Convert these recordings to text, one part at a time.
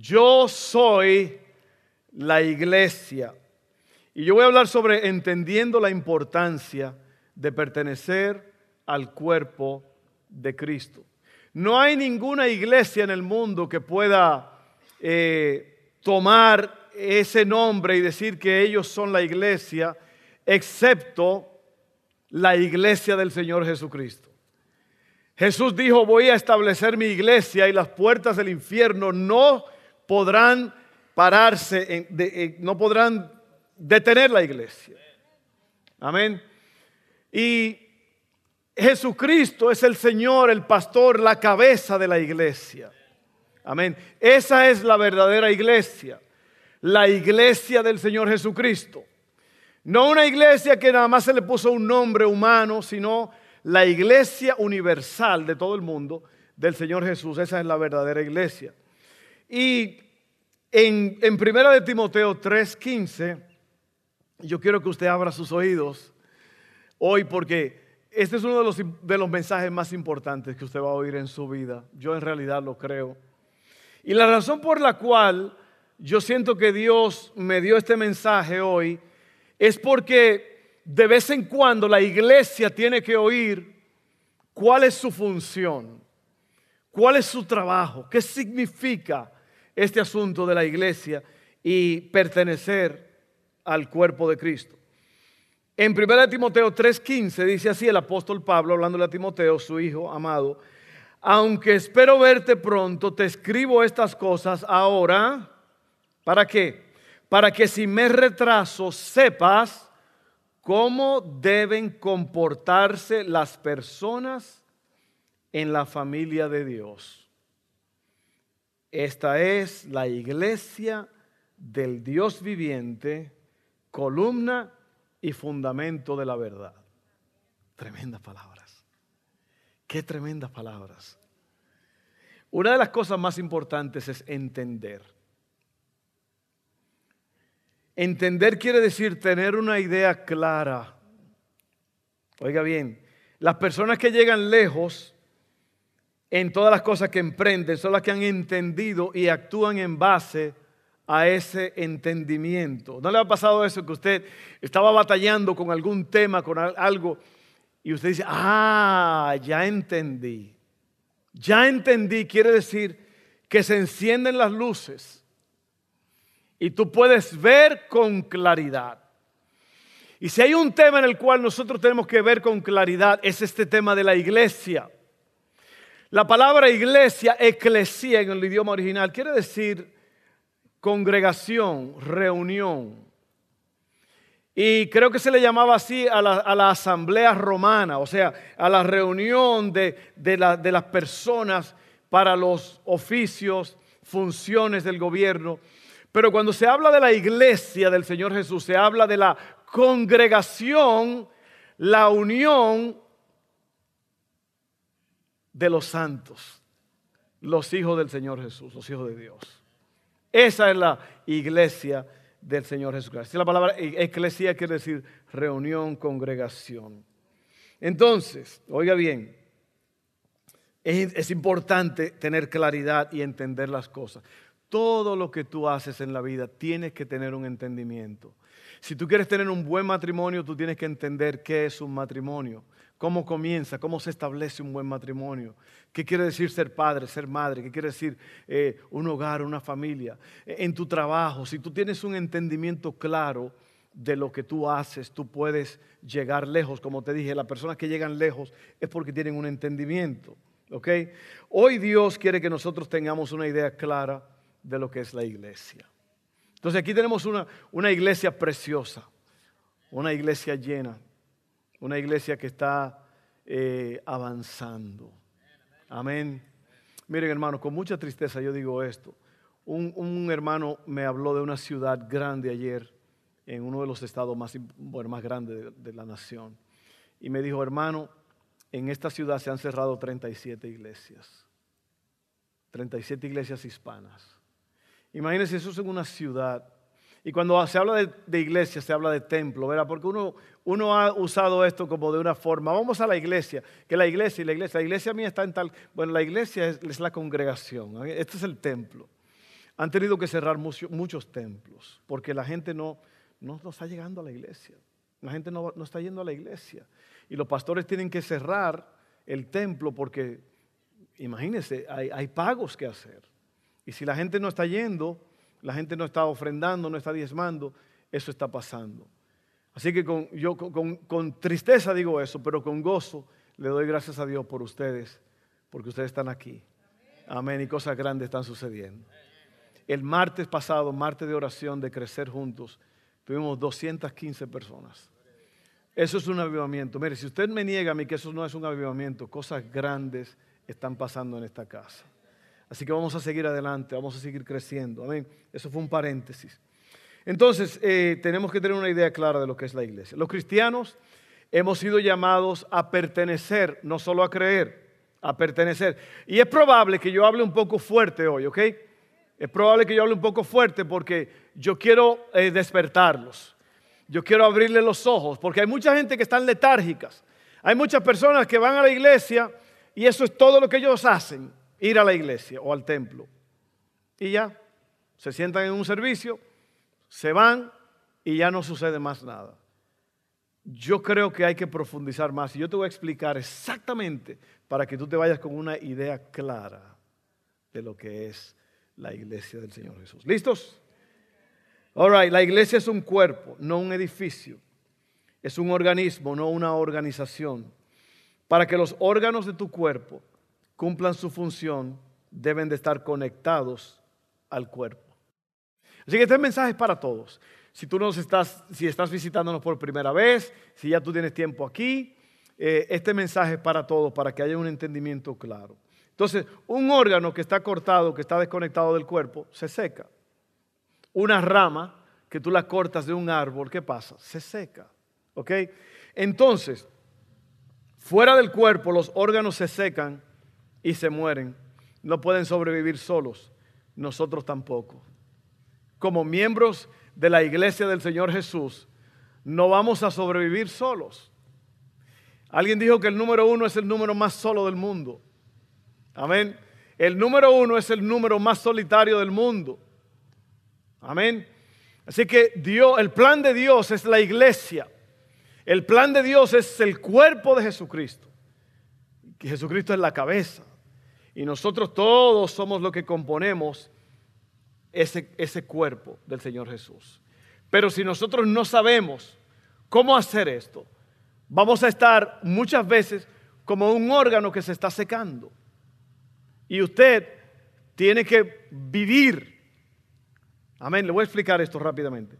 Yo soy la iglesia. Y yo voy a hablar sobre entendiendo la importancia de pertenecer al cuerpo de Cristo. No hay ninguna iglesia en el mundo que pueda eh, tomar ese nombre y decir que ellos son la iglesia, excepto la iglesia del Señor Jesucristo. Jesús dijo, voy a establecer mi iglesia y las puertas del infierno no podrán pararse, no podrán detener la iglesia. Amén. Y Jesucristo es el Señor, el pastor, la cabeza de la iglesia. Amén. Esa es la verdadera iglesia. La iglesia del Señor Jesucristo. No una iglesia que nada más se le puso un nombre humano, sino la iglesia universal de todo el mundo del Señor Jesús. Esa es la verdadera iglesia. Y en, en Primera de Timoteo 3:15, yo quiero que usted abra sus oídos hoy porque este es uno de los, de los mensajes más importantes que usted va a oír en su vida. Yo en realidad lo creo. Y la razón por la cual yo siento que Dios me dio este mensaje hoy es porque de vez en cuando la iglesia tiene que oír cuál es su función, cuál es su trabajo, qué significa este asunto de la iglesia y pertenecer al cuerpo de Cristo. En 1 Timoteo 3:15 dice así el apóstol Pablo, hablándole a Timoteo, su hijo amado, aunque espero verte pronto, te escribo estas cosas ahora. ¿Para qué? Para que si me retraso sepas cómo deben comportarse las personas en la familia de Dios. Esta es la iglesia del Dios viviente, columna y fundamento de la verdad. Tremendas palabras. Qué tremendas palabras. Una de las cosas más importantes es entender. Entender quiere decir tener una idea clara. Oiga bien, las personas que llegan lejos en todas las cosas que emprenden, son las que han entendido y actúan en base a ese entendimiento. ¿No le ha pasado eso que usted estaba batallando con algún tema, con algo, y usted dice, ah, ya entendí. Ya entendí quiere decir que se encienden las luces y tú puedes ver con claridad. Y si hay un tema en el cual nosotros tenemos que ver con claridad, es este tema de la iglesia. La palabra iglesia, eclesía en el idioma original, quiere decir congregación, reunión. Y creo que se le llamaba así a la, asamblea romana, o sea, a la reunión de, de las personas para los oficios, funciones del gobierno. Pero cuando se habla de la iglesia del Señor Jesús, se habla de la congregación, la unión de los santos, los hijos del Señor Jesús, los hijos de Dios. Esa es la iglesia del Señor Jesucristo. La palabra iglesia quiere decir reunión, congregación. Entonces, oiga bien, es, es, importante tener claridad y entender las cosas. Todo lo que tú haces en la vida tienes que tener un entendimiento. Si tú quieres tener un buen matrimonio, tú tienes que entender qué es un matrimonio cómo comienza, cómo se establece un buen matrimonio, qué quiere decir ser padre, ser madre, qué quiere decir eh, un hogar, una familia, en tu trabajo. Si tú tienes un entendimiento claro de lo que tú haces, tú puedes llegar lejos. Como te dije, las personas que llegan lejos es porque tienen un entendimiento. Hoy Dios quiere que nosotros tengamos una idea clara de lo que es la iglesia. Entonces aquí tenemos una, una iglesia preciosa, una iglesia llena una iglesia que está eh, avanzando. Amén. Miren hermanos, con mucha tristeza yo digo esto. Un, hermano me habló de una ciudad grande ayer, en uno de los estados más, bueno, más grandes de, de la nación. Y me dijo, hermano, en esta ciudad se han cerrado 37 iglesias. 37 iglesias hispanas. Imagínense, eso es en una ciudad. Y cuando se habla de, iglesia, se habla de templo, ¿verdad? Porque uno, uno ha usado esto como de una forma. Vamos a la iglesia, que la iglesia y la iglesia, la iglesia mía está en tal. Bueno, la iglesia es, la congregación, este es el templo. Han tenido que cerrar muchos templos, porque la gente no, no, está llegando a la iglesia. La gente no, no está yendo a la iglesia. Y los pastores tienen que cerrar el templo porque, imagínense, hay, pagos que hacer. Y si la gente no está yendo, la gente no está ofrendando, no está diezmando, eso está pasando. Así que con, yo con, tristeza digo eso, pero con gozo le doy gracias a Dios por ustedes, porque ustedes están aquí. Amén. Y cosas grandes están sucediendo. El martes pasado, martes de oración de crecer juntos, tuvimos 215 personas. Eso es un avivamiento. Mire, si usted me niega a mí que eso no es un avivamiento, cosas grandes están pasando en esta casa. Así que vamos a seguir adelante, vamos a seguir creciendo. Amén. Eso fue un paréntesis. Entonces, eh, tenemos que tener una idea clara de lo que es la iglesia. Los cristianos hemos sido llamados a pertenecer, no solo a creer, a pertenecer. Y es probable que yo hable un poco fuerte hoy, ¿ok? Es probable que yo hable un poco fuerte porque yo quiero eh, despertarlos yo quiero abrirle los ojos, porque hay mucha gente que están letárgicas. Hay muchas personas que van a la iglesia y eso es todo lo que ellos hacen, ir a la iglesia o al templo. Y ya, se sientan en un servicio, se van y ya no sucede más nada. Yo creo que hay que profundizar más y yo te voy a explicar exactamente para que tú te vayas con una idea clara de lo que es la iglesia del Señor Jesús. ¿Listos? All la iglesia es un cuerpo, no un edificio. Es un organismo, no una organización. Para que los órganos de tu cuerpo cumplan su función, deben de estar conectados al cuerpo. Así que este mensaje es para todos. Si tú nos estás, si estás visitándonos por primera vez, si ya tú tienes tiempo aquí, eh, este mensaje es para todos, para que haya un entendimiento claro. Entonces, un órgano que está cortado, que está desconectado del cuerpo, se seca una rama que tú la cortas de un árbol, ¿qué pasa? Se seca. ¿Ok? Entonces, fuera del cuerpo los órganos se secan y se mueren. No pueden sobrevivir solos. Nosotros tampoco. Como miembros de la iglesia del Señor Jesús, no vamos a sobrevivir solos. Alguien dijo que el número uno es el número más solo del mundo. Amén. El número uno es el número más solitario del mundo. Amén. Así que Dios, el plan de Dios es la iglesia. El plan de Dios es el cuerpo de Jesucristo. Que Jesucristo es la cabeza. Y nosotros todos somos lo que componemos ese, ese cuerpo del Señor Jesús. Pero si nosotros no sabemos cómo hacer esto, vamos a estar muchas veces como un órgano que se está secando. Y usted tiene que vivir Amén. Le voy a explicar esto rápidamente.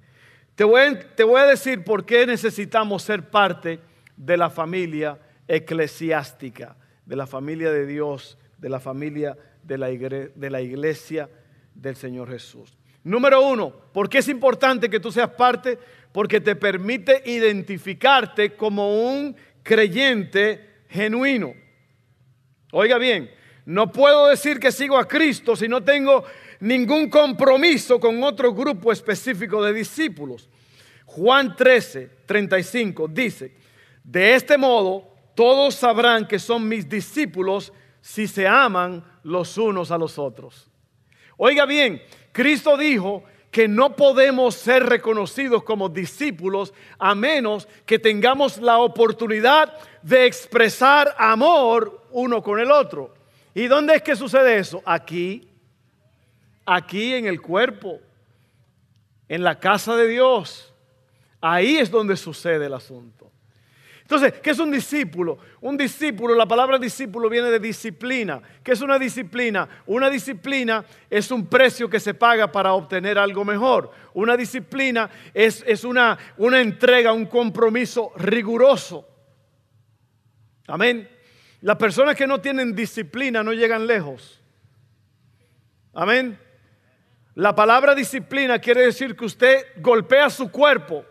Te voy, a, decir por qué necesitamos ser parte de la familia eclesiástica, de la familia de Dios, de la familia de la, de la iglesia del Señor Jesús. Número uno, ¿por qué es importante que tú seas parte? Porque te permite identificarte como un creyente genuino. Oiga bien, no puedo decir que sigo a Cristo si no tengo ningún compromiso con otro grupo específico de discípulos. Juan 13, 35 dice, de este modo todos sabrán que son mis discípulos si se aman los unos a los otros. Oiga bien, Cristo dijo que no podemos ser reconocidos como discípulos a menos que tengamos la oportunidad de expresar amor uno con el otro. ¿Y dónde es que sucede eso? Aquí aquí en el cuerpo, en la casa de Dios. Ahí es donde sucede el asunto. Entonces, ¿qué es un discípulo? Un discípulo, la palabra discípulo viene de disciplina. ¿Qué es una disciplina? Una disciplina es un precio que se paga para obtener algo mejor. Una disciplina es, es una, una entrega, un compromiso riguroso. Amén. Las personas que no tienen disciplina no llegan lejos. Amén. La palabra disciplina quiere decir que usted golpea su cuerpo.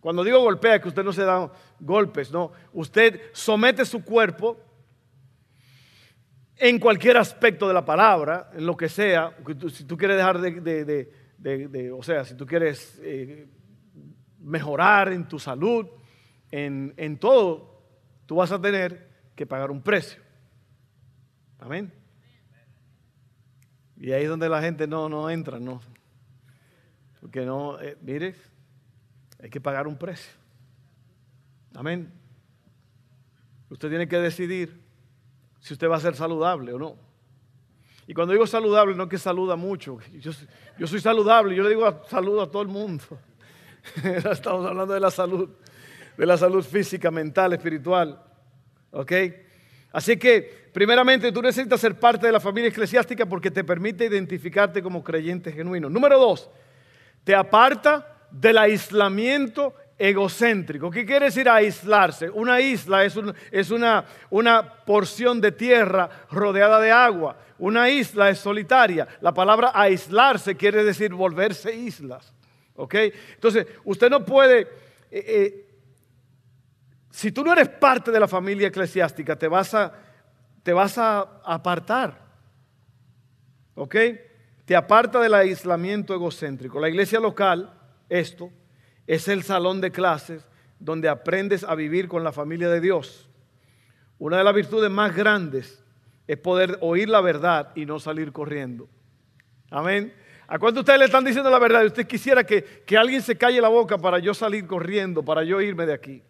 Cuando digo golpea, que usted no se da golpes, no. Usted somete su cuerpo en cualquier aspecto de la palabra, en lo que sea. Si tú quieres dejar de, o sea, si tú quieres eh, mejorar en tu salud, en, en todo, tú vas a tener que pagar un precio. Amén. Y ahí es donde la gente no, no entra, no. Porque no, eh, mire, hay que pagar un precio. Amén. Usted tiene que decidir si usted va a ser saludable o no. Y cuando digo saludable, no es que saluda mucho. Yo, yo soy saludable, yo le digo saludo a todo el mundo. Estamos hablando de la salud, de la salud física, mental, espiritual. ¿Ok? Así que, primeramente, tú necesitas ser parte de la familia eclesiástica porque te permite identificarte como creyente genuino. Número dos, te aparta del aislamiento egocéntrico. ¿Qué quiere decir aislarse? Una isla es, es una, una porción de tierra rodeada de agua. Una isla es solitaria. La palabra aislarse quiere decir volverse islas. ¿Ok? Entonces, usted no puede... Eh, eh, si tú no eres parte de la familia eclesiástica, te vas a, te vas a apartar. ¿Ok? Te aparta del aislamiento egocéntrico. La iglesia local, esto, es el salón de clases donde aprendes a vivir con la familia de Dios. Una de las virtudes más grandes es poder oír la verdad y no salir corriendo. Amén. ¿A cuánto ustedes le están diciendo la verdad? Usted quisiera que, que alguien se calle la boca para yo salir corriendo, para yo irme de aquí.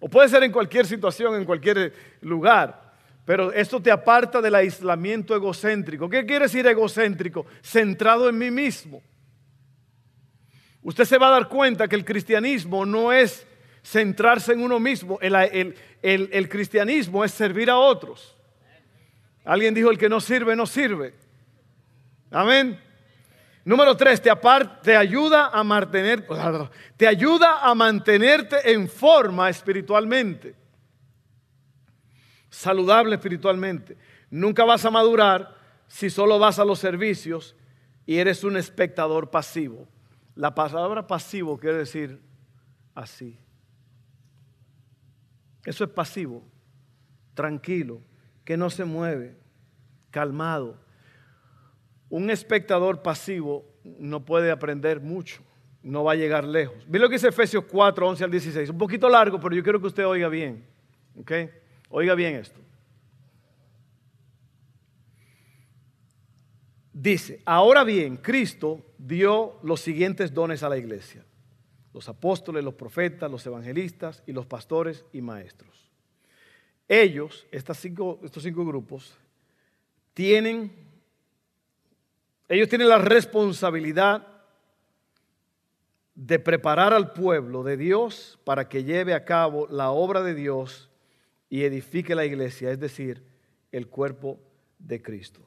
O puede ser en cualquier situación, en cualquier lugar. Pero esto te aparta del aislamiento egocéntrico. ¿Qué quiere decir egocéntrico? Centrado en mí mismo. Usted se va a dar cuenta que el cristianismo no es centrarse en uno mismo. El, cristianismo es servir a otros. Alguien dijo, el que no sirve, no sirve. Amén. Número tres, te, ayuda a mantener, te ayuda a mantenerte en forma espiritualmente, saludable espiritualmente. Nunca vas a madurar si solo vas a los servicios y eres un espectador pasivo. La palabra pasivo quiere decir así. Eso es pasivo, tranquilo, que no se mueve, calmado un espectador pasivo no puede aprender mucho, no va a llegar lejos. Mira lo que dice Efesios 4, 11 al 16. Un poquito largo, pero yo quiero que usted oiga bien. Oiga bien esto. Dice, ahora bien, Cristo dio los siguientes dones a la iglesia. Los apóstoles, los profetas, los evangelistas y los pastores y maestros. Ellos, estos cinco grupos, tienen ellos tienen la responsabilidad de preparar al pueblo de Dios para que lleve a cabo la obra de Dios y edifique la iglesia, es decir, el cuerpo de Cristo.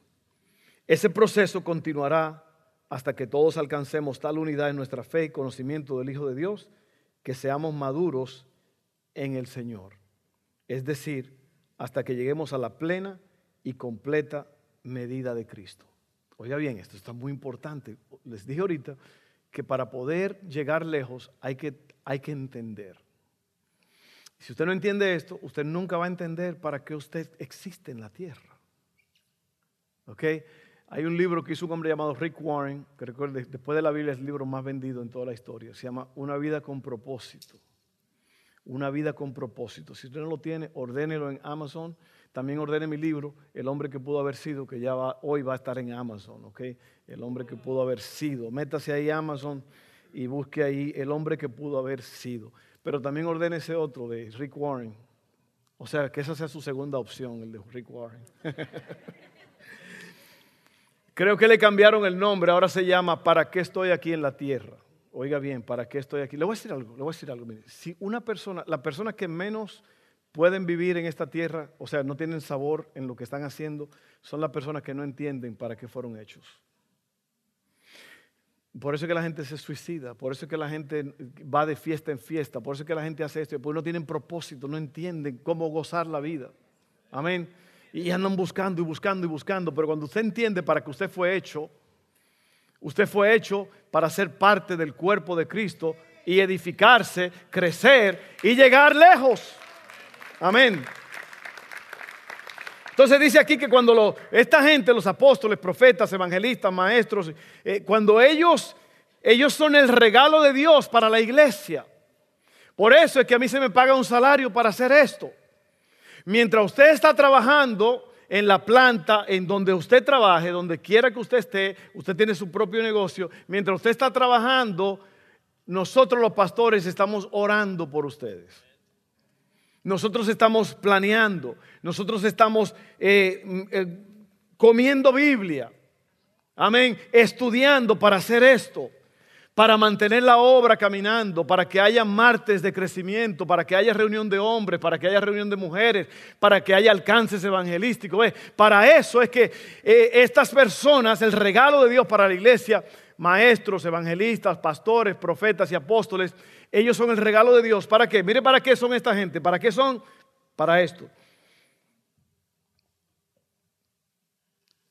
Ese proceso continuará hasta que todos alcancemos tal unidad en nuestra fe y conocimiento del Hijo de Dios que seamos maduros en el Señor. Es decir, hasta que lleguemos a la plena y completa medida de Cristo. Oiga bien, esto está muy importante. Les dije ahorita que para poder llegar lejos hay que, hay que entender. Si usted no entiende esto, usted nunca va a entender para qué usted existe en la tierra. ¿Ok? Hay un libro que hizo un hombre llamado Rick Warren, que recuerde, después de la Biblia es el libro más vendido en toda la historia. Se llama Una vida con propósito. Una vida con propósito. Si usted no lo tiene, ordénelo en Amazon también ordené mi libro, El hombre que pudo haber sido, que ya hoy va a estar en Amazon, ¿ok? El hombre que pudo haber sido. Métase ahí Amazon y busque ahí El hombre que pudo haber sido. Pero también ordene ese otro de Rick Warren. O sea, que esa sea su segunda opción, el de Rick Warren. Creo que le cambiaron el nombre, ahora se llama ¿Para qué estoy aquí en la tierra? Oiga bien, ¿para qué estoy aquí? Le voy a decir algo, le voy a decir algo. si una persona, la persona que menos pueden vivir en esta tierra, o sea, no tienen sabor en lo que están haciendo, son las personas que no entienden para qué fueron hechos. Por eso es que la gente se suicida, por eso es que la gente va de fiesta en fiesta, por eso es que la gente hace esto, porque no tienen propósito, no entienden cómo gozar la vida. Amén. Y andan buscando y buscando y buscando, pero cuando usted entiende para que usted fue hecho, Usted fue hecho para ser parte del cuerpo de Cristo y edificarse, crecer y llegar lejos. Amén. Entonces dice aquí que cuando esta gente, los apóstoles, profetas, evangelistas, maestros, eh, cuando ellos, ellos son el regalo de Dios para la iglesia. Por eso es que a mí se me paga un salario para hacer esto. Mientras usted está trabajando en la planta, en donde usted trabaje, donde quiera que usted esté, usted tiene su propio negocio, mientras usted está trabajando, nosotros los pastores estamos orando por ustedes. Nosotros estamos planeando, nosotros estamos eh, eh, comiendo Biblia, amén, estudiando para hacer esto para mantener la obra caminando, para que haya martes de crecimiento, para que haya reunión de hombres, para que haya reunión de mujeres, para que haya alcances evangelísticos. Para eso es que eh, estas personas, el regalo de Dios para la iglesia, maestros, evangelistas, pastores, profetas y apóstoles, ellos son el regalo de Dios. ¿Para qué? Mire para qué son esta gente. ¿Para qué son? Para esto.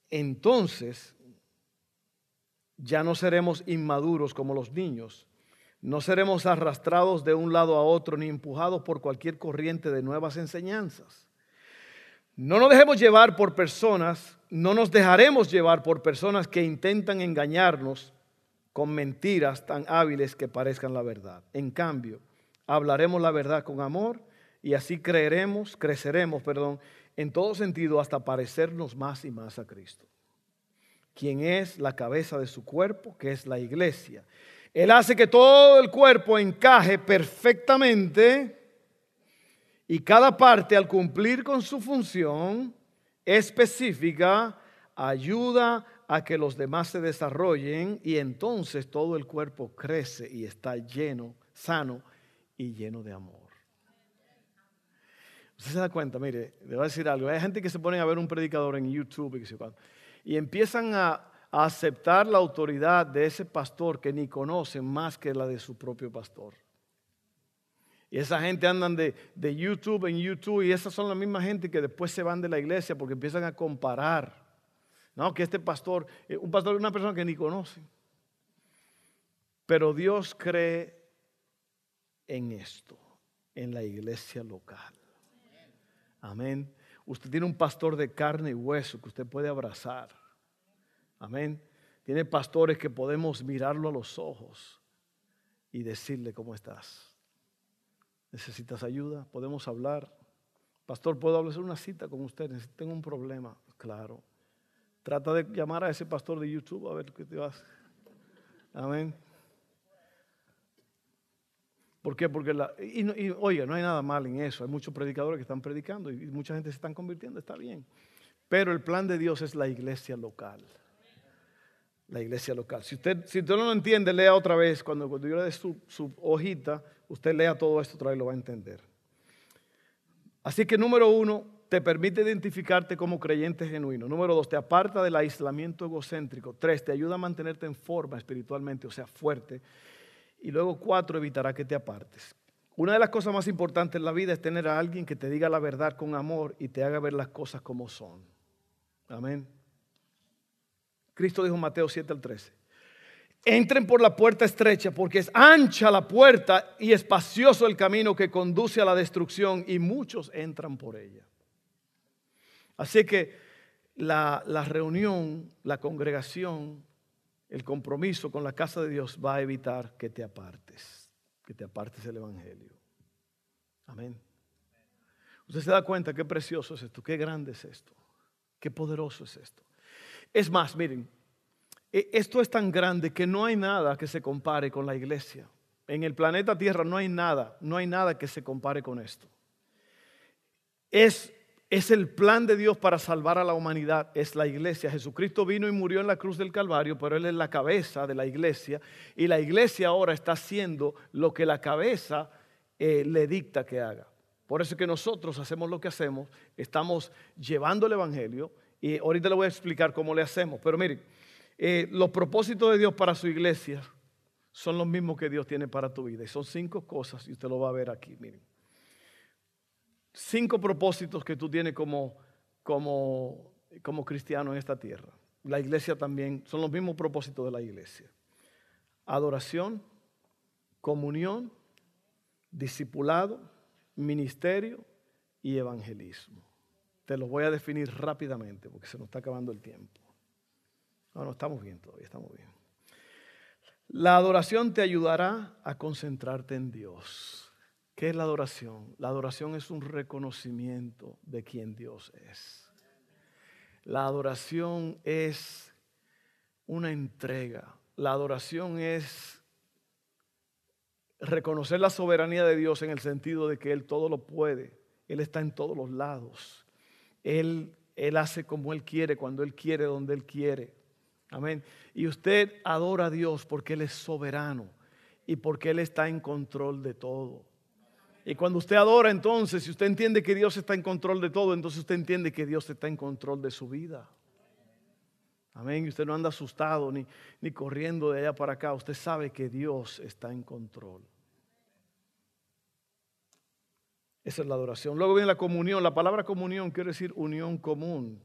Entonces, ya no seremos inmaduros como los niños. No seremos arrastrados de un lado a otro ni empujados por cualquier corriente de nuevas enseñanzas. No nos dejemos llevar por personas, no nos dejaremos llevar por personas que intentan engañarnos con mentiras tan hábiles que parezcan la verdad. En cambio, hablaremos la verdad con amor y así creeremos, creceremos, perdón, en todo sentido hasta parecernos más y más a Cristo quien es la cabeza de su cuerpo, que es la iglesia. Él hace que todo el cuerpo encaje perfectamente y cada parte al cumplir con su función específica ayuda a que los demás se desarrollen y entonces todo el cuerpo crece y está lleno, sano y lleno de amor. Usted se da cuenta, mire, le voy a decir algo. Hay gente que se pone a ver un predicador en YouTube y que se y empiezan a, aceptar la autoridad de ese pastor que ni conocen más que la de su propio pastor. Y esa gente andan de, YouTube en YouTube y esas son la misma gente que después se van de la iglesia porque empiezan a comparar. No, que este pastor, eh, un pastor es una persona que ni conocen. Pero Dios cree en esto, en la iglesia local. Amén. Usted tiene un pastor de carne y hueso que usted puede abrazar. Amén. Tiene pastores que podemos mirarlo a los ojos y decirle cómo estás. ¿Necesitas ayuda? Podemos hablar. Pastor, ¿puedo hablar una cita con usted? Tengo un problema. Claro. Trata de llamar a ese pastor de YouTube a ver qué te vas. Amén. ¿Por qué? Porque, la, y, oiga, no hay nada mal en eso. Hay muchos predicadores que están predicando y, mucha gente se están convirtiendo, está bien. Pero el plan de Dios es la iglesia local. La iglesia local. Si usted, si usted no lo entiende, lea otra vez. Cuando, cuando yo le dé su, su hojita, usted lea todo esto otra vez y lo va a entender. Así que número uno, te permite identificarte como creyente genuino. Número dos, te aparta del aislamiento egocéntrico. Tres, te ayuda a mantenerte en forma espiritualmente, o sea, fuerte. Y luego cuatro, evitará que te apartes. Una de las cosas más importantes en la vida es tener a alguien que te diga la verdad con amor y te haga ver las cosas como son. Amén. Cristo dijo en Mateo 7 al 13. Entren por la puerta estrecha porque es ancha la puerta y espacioso el camino que conduce a la destrucción y muchos entran por ella. Así que la, la reunión, la congregación, el compromiso con la casa de Dios va a evitar que te apartes, que te apartes del Evangelio. Amén. Usted se da cuenta qué precioso es esto, qué grande es esto, qué poderoso es esto. Es más, miren, e, esto es tan grande que no hay nada que se compare con la iglesia. En el planeta Tierra no hay nada, no hay nada que se compare con esto. Es es el plan de Dios para salvar a la humanidad, es la iglesia. Jesucristo vino y murió en la cruz del Calvario, pero Él es la cabeza de la iglesia. Y la iglesia ahora está haciendo lo que la cabeza eh, le dicta que haga. Por eso es que nosotros hacemos lo que hacemos, estamos llevando el Evangelio. Y ahorita le voy a explicar cómo le hacemos. Pero miren, eh, los propósitos de Dios para su iglesia son los mismos que Dios tiene para tu vida. Y son cinco cosas y usted lo va a ver aquí, miren cinco propósitos que tú tienes como, como, como cristiano en esta tierra. la iglesia también, son los mismos propósitos de la iglesia. Adoración, comunión, discipulado, ministerio y evangelismo. Te los voy a definir rápidamente porque se nos está acabando el tiempo. No, no, estamos bien todavía, estamos bien. La adoración te ayudará a concentrarte en Dios. ¿Qué es la adoración? La adoración es un reconocimiento de quién Dios es. La adoración es una entrega. La adoración es reconocer la soberanía de Dios en el sentido de que Él todo lo puede. Él está en todos los lados. Él, él hace como Él quiere, cuando Él quiere, donde Él quiere. Amén. Y usted adora a Dios porque Él es soberano y porque Él está en control de todo. Y cuando usted adora entonces, si usted entiende que Dios está en control de todo, entonces usted entiende que Dios está en control de su vida. Amén. Y usted no anda asustado ni, ni corriendo de allá para acá. Usted sabe que Dios está en control. Esa es la adoración. Luego viene la comunión. La palabra comunión quiere decir unión común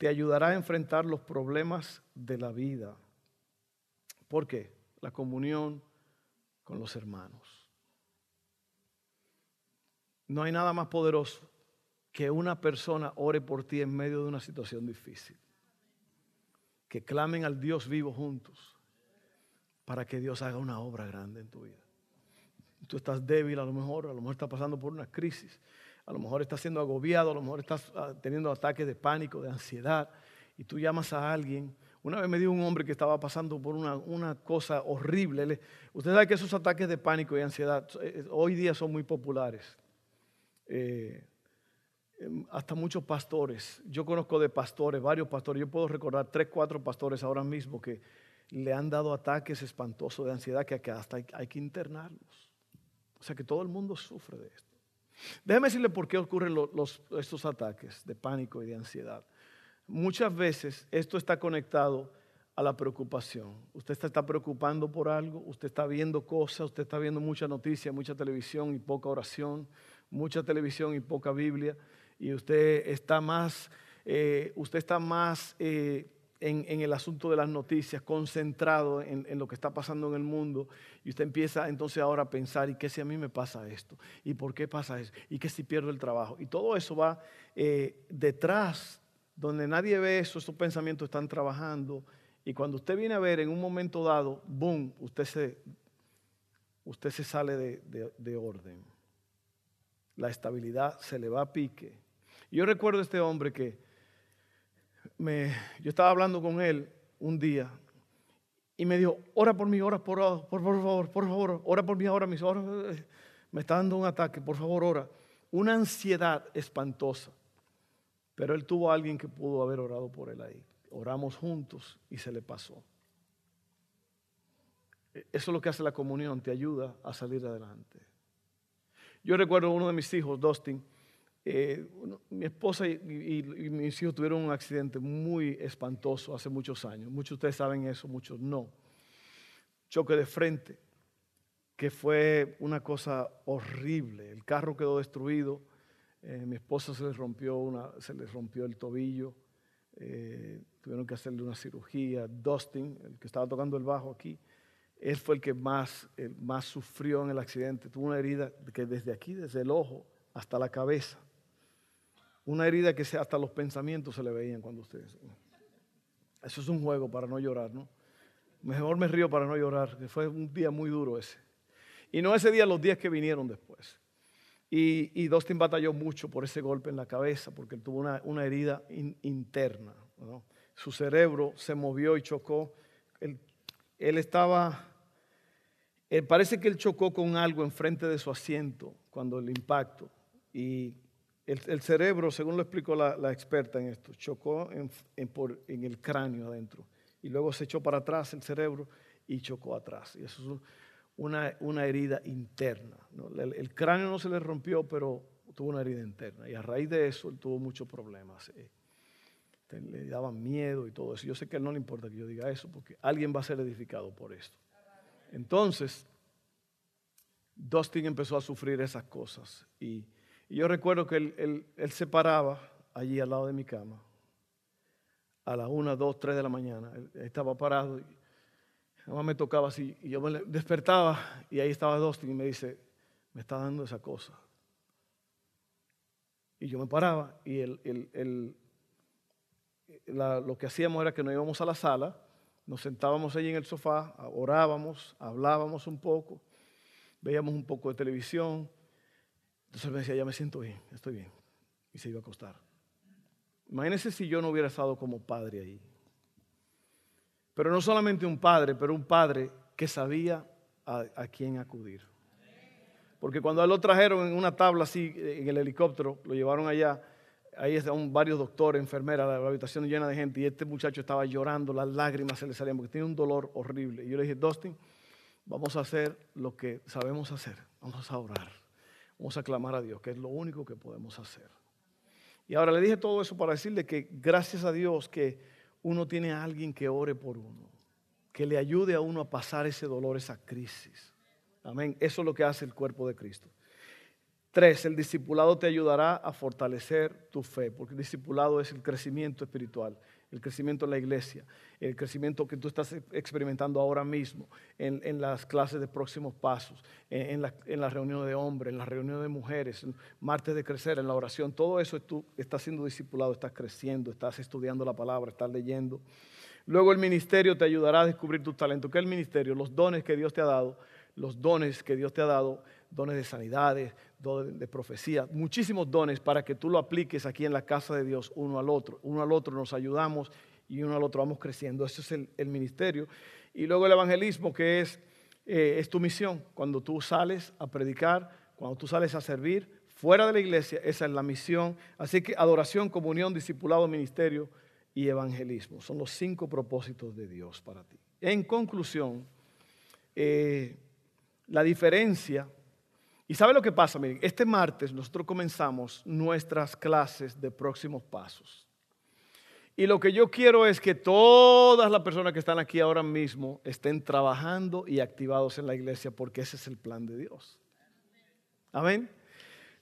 te ayudará a enfrentar los problemas de la vida. ¿Por qué? La comunión con los hermanos. No hay nada más poderoso que una persona ore por ti en medio de una situación difícil. Que clamen al Dios vivo juntos para que Dios haga una obra grande en tu vida. Tú estás débil a lo mejor, a lo mejor estás pasando por una crisis a lo mejor estás siendo agobiado, a lo mejor estás ah, teniendo ataques de pánico, de ansiedad, y tú llamas a alguien. Una vez me dio un hombre que estaba pasando por una, cosa horrible. usted sabe que esos ataques de pánico y ansiedad eh, hoy día son muy populares. Eh, em, hasta muchos pastores. Yo conozco de pastores, varios pastores. Yo puedo recordar tres, cuatro pastores ahora mismo que le han dado ataques espantosos de ansiedad que hasta hay, que internarlos. O sea que todo el mundo sufre de esto. Déjeme decirle por qué ocurren estos ataques de pánico y de ansiedad. Muchas veces esto está conectado a la preocupación. Usted está, está preocupando por algo, usted está viendo cosas, usted está viendo mucha noticia, mucha televisión y poca oración, mucha televisión y poca Biblia, y usted está más, eh, usted está más eh, en, el asunto de las noticias, concentrado en, lo que está pasando en el mundo, y usted empieza entonces ahora a pensar, ¿y qué si a mí me pasa esto? ¿Y por qué pasa eso? ¿Y qué si pierdo el trabajo? Y todo eso va eh, detrás, donde nadie ve eso, esos pensamientos están trabajando, y cuando usted viene a ver en un momento dado, boom, usted se, usted se sale de, de orden. La estabilidad se le va a pique. Yo recuerdo a este hombre que yo estaba hablando con él un día y me dijo, ora por mí, ora por, por, por favor, por favor, ora por mí ahora, mis me está dando un ataque, por favor, ora. Una ansiedad espantosa. Pero él tuvo a alguien que pudo haber orado por él ahí. Oramos juntos y se le pasó. Eso es lo que hace la comunión, te ayuda a salir adelante. Yo recuerdo uno de mis hijos, Dustin, eh, mi esposa y, mis hijos tuvieron un accidente muy espantoso hace muchos años. Muchos de ustedes saben eso, muchos no. Choque de frente, que fue una cosa horrible. El carro quedó destruido. Eh, mi esposa se le rompió, una, se le rompió el tobillo. Eh, tuvieron que hacerle una cirugía. Dustin, el que estaba tocando el bajo aquí, él fue el que más, el más sufrió en el accidente. Tuvo una herida que desde aquí, desde el ojo hasta la cabeza, una herida que hasta los pensamientos se le veían cuando ustedes. Eso es un juego para no llorar, ¿no? Mejor me río para no llorar, fue un día muy duro ese. Y no ese día, los días que vinieron después. Y, y Dustin batalló mucho por ese golpe en la cabeza, porque él tuvo una, herida interna. Su cerebro se movió y chocó. Él estaba, él, parece que él chocó con algo enfrente de su asiento cuando el impacto. Y el, cerebro, según lo explicó la, experta en esto, chocó en, el cráneo adentro y luego se echó para atrás el cerebro y chocó atrás. Y eso es una, herida interna. El, cráneo no se le rompió, pero tuvo una herida interna. Y a raíz de eso él tuvo muchos problemas. Eh. Le daban miedo y todo eso. Yo sé que a él no le importa que yo diga eso, porque alguien va a ser edificado por esto. Entonces, Dustin empezó a sufrir esas cosas. Y yo recuerdo que él, se paraba allí al lado de mi cama, a las 1, 2, 3 de la mañana. Estaba parado y nada me tocaba así. Y yo me despertaba y ahí estaba Dustin y me dice, me está dando esa cosa. Y yo me paraba y el, lo que hacíamos era que nos íbamos a la sala, nos sentábamos allí en el sofá, orábamos, hablábamos un poco, veíamos un poco de televisión. Entonces me decía, ya me siento bien, estoy bien. Y se iba a acostar. Imagínense si yo no hubiera estado como padre ahí. Pero no solamente un padre, pero un padre que sabía a, quién acudir. Porque cuando lo trajeron en una tabla así, en el helicóptero, lo llevaron allá, ahí estaban varios doctores, enfermeras, la, habitación llena de gente, y este muchacho estaba llorando, las lágrimas se le salían porque tiene un dolor horrible. Y yo le dije, Dustin, vamos a hacer lo que sabemos hacer, vamos a orar, vamos a clamar a Dios, que es lo único que podemos hacer. Y ahora le dije todo eso para decirle que gracias a Dios que uno tiene a alguien que ore por uno, que le ayude a uno a pasar ese dolor, esa crisis. Amén. Eso es lo que hace el cuerpo de Cristo. Tres, el discipulado te ayudará a fortalecer tu fe, porque el discipulado es el crecimiento espiritual el crecimiento en la iglesia, el crecimiento que tú estás experimentando ahora mismo en, las clases de próximos pasos, en, la, en las reuniones de hombres, en las reuniones de mujeres, en martes de crecer, en la oración, todo eso tú estás siendo discipulado, estás creciendo, estás estudiando la palabra, estás leyendo. Luego el ministerio te ayudará a descubrir tus talentos. ¿Qué es el ministerio? Los dones que Dios te ha dado, los dones que Dios te ha dado, dones de sanidades, dones de profecía, muchísimos dones para que tú lo apliques aquí en la casa de Dios uno al otro. Uno al otro nos ayudamos y uno al otro vamos creciendo. Ese es el, ministerio. Y luego el evangelismo, que es, eh, es tu misión. Cuando tú sales a predicar, cuando tú sales a servir fuera de la iglesia, esa es la misión. Así que adoración, comunión, discipulado, ministerio y evangelismo. Son los cinco propósitos de Dios para ti. En conclusión, eh, la diferencia y sabe lo que pasa, miren, este martes nosotros comenzamos nuestras clases de próximos pasos. Y lo que yo quiero es que todas las personas que están aquí ahora mismo estén trabajando y activados en la iglesia porque ese es el plan de Dios. Amén.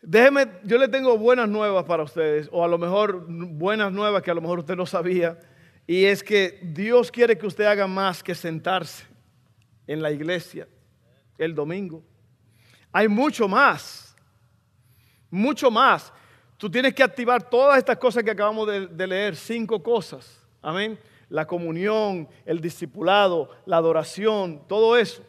Déjeme, yo le tengo buenas nuevas para ustedes, o a lo mejor buenas nuevas que a lo mejor usted no sabía, y es que Dios quiere que usted haga más que sentarse en la iglesia el domingo. Hay mucho más, mucho más. Tú tienes que activar todas estas cosas que acabamos de, leer, cinco cosas. Amén. La comunión, el discipulado, la adoración, todo eso.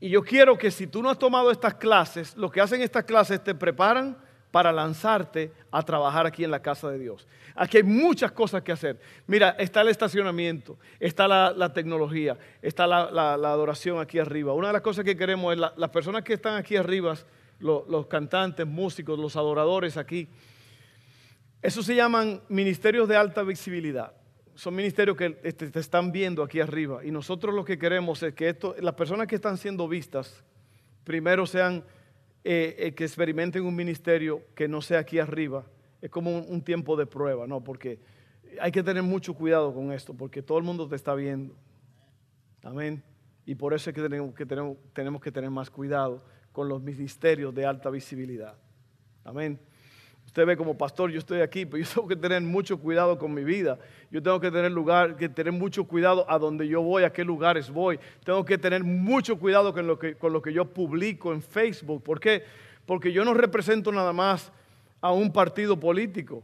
Y yo quiero que si tú no has tomado estas clases, lo que hacen estas clases te preparan para lanzarte a trabajar aquí en la casa de Dios. Aquí hay muchas cosas que hacer. Mira, está el estacionamiento, está la, tecnología, está la, adoración aquí arriba. Una de las cosas que queremos es las personas que están aquí arriba, los cantantes, músicos, los adoradores aquí, eso se llaman ministerios de alta visibilidad. Son ministerios que este, te están viendo aquí arriba. Y nosotros lo que queremos es que esto, las personas que están siendo vistas, primero sean eh, eh, que experimenten un ministerio que no sea aquí arriba, es como un, tiempo de prueba, ¿no? Porque hay que tener mucho cuidado con esto, porque todo el mundo te está viendo. Amén. Y por eso es que tenemos que, tenemos que tener más cuidado con los ministerios de alta visibilidad. Amén. Usted ve como pastor, yo estoy aquí, pero yo tengo que tener mucho cuidado con mi vida. Yo tengo que tener lugar, que tener mucho cuidado a donde yo voy, a qué lugares voy. Tengo que tener mucho cuidado con lo que, con lo que yo publico en Facebook. ¿Por qué? Porque yo no represento nada más a un partido político.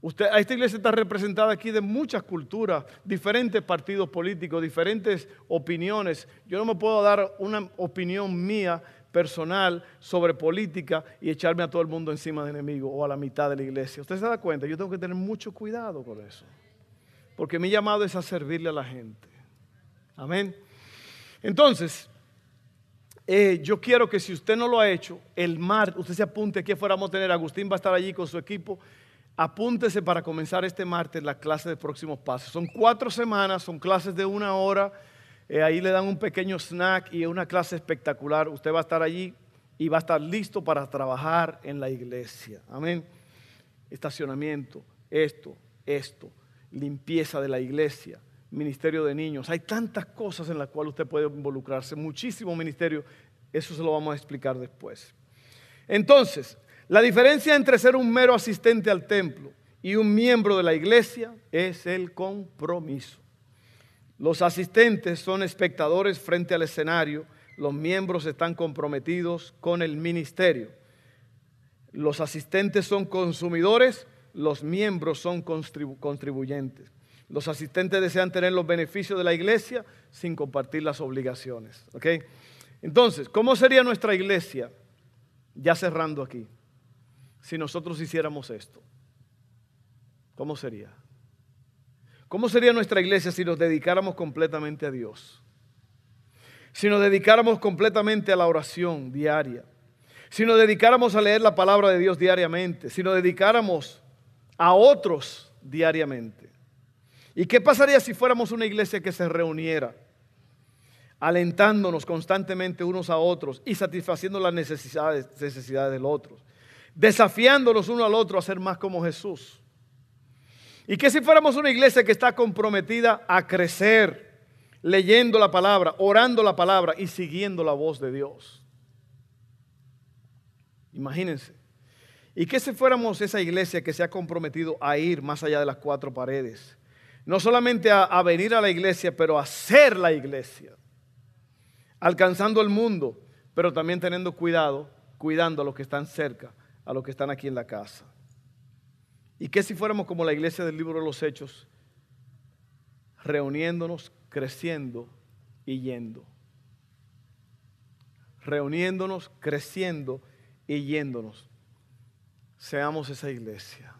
Usted, esta iglesia está representada aquí de muchas culturas, diferentes partidos políticos, diferentes opiniones. Yo no me puedo dar una opinión mía personal sobre política y echarme a todo el mundo encima de enemigo o a la mitad de la iglesia. Usted se da cuenta, yo tengo que tener mucho cuidado con eso. Porque mi llamado es a servirle a la gente. Amén. Entonces, eh, yo quiero que si usted no lo ha hecho, el martes, usted se apunte aquí afuera, vamos a tener, Agustín va a estar allí con su equipo. Apúntese para comenzar este martes la clase de próximos pasos. Son cuatro semanas, son clases de una hora eh, ahí le dan un pequeño snack y una clase espectacular. Usted va a estar allí y va a estar listo para trabajar en la iglesia. Amén. Estacionamiento, esto, esto, limpieza de la iglesia, ministerio de niños. Hay tantas cosas en las cuales usted puede involucrarse, muchísimo ministerio. Eso se lo vamos a explicar después. Entonces, la diferencia entre ser un mero asistente al templo y un miembro de la iglesia es el compromiso. Los asistentes son espectadores frente al escenario, los miembros están comprometidos con el ministerio. Los asistentes son consumidores, los miembros son contribuyentes. Los asistentes desean tener los beneficios de la iglesia sin compartir las obligaciones. Entonces, ¿cómo sería nuestra iglesia, ya cerrando aquí, si nosotros hiciéramos esto? ¿Cómo sería? ¿Cómo sería nuestra iglesia si nos dedicáramos completamente a Dios? Si nos dedicáramos completamente a la oración diaria. Si nos dedicáramos a leer la palabra de Dios diariamente. Si nos dedicáramos a otros diariamente. ¿Y qué pasaría si fuéramos una iglesia que se reuniera? alentándonos constantemente unos a otros y satisfaciendo las necesidades, necesidades del otro, desafiándonos uno al otro a ser más como Jesús. Y que si fuéramos una iglesia que está comprometida a crecer, leyendo la palabra, orando la palabra y siguiendo la voz de Dios. Imagínense. Y que si fuéramos esa iglesia que se ha comprometido a ir más allá de las cuatro paredes. No solamente a, a venir a la iglesia, pero a ser la iglesia. Alcanzando el mundo, pero también teniendo cuidado, cuidando a los que están cerca, a los que están aquí en la casa. ¿Y qué si fuéramos como la iglesia del libro de los Hechos? Reuniéndonos, creciendo y yendo. Reuniéndonos, creciendo y yéndonos. Seamos esa iglesia.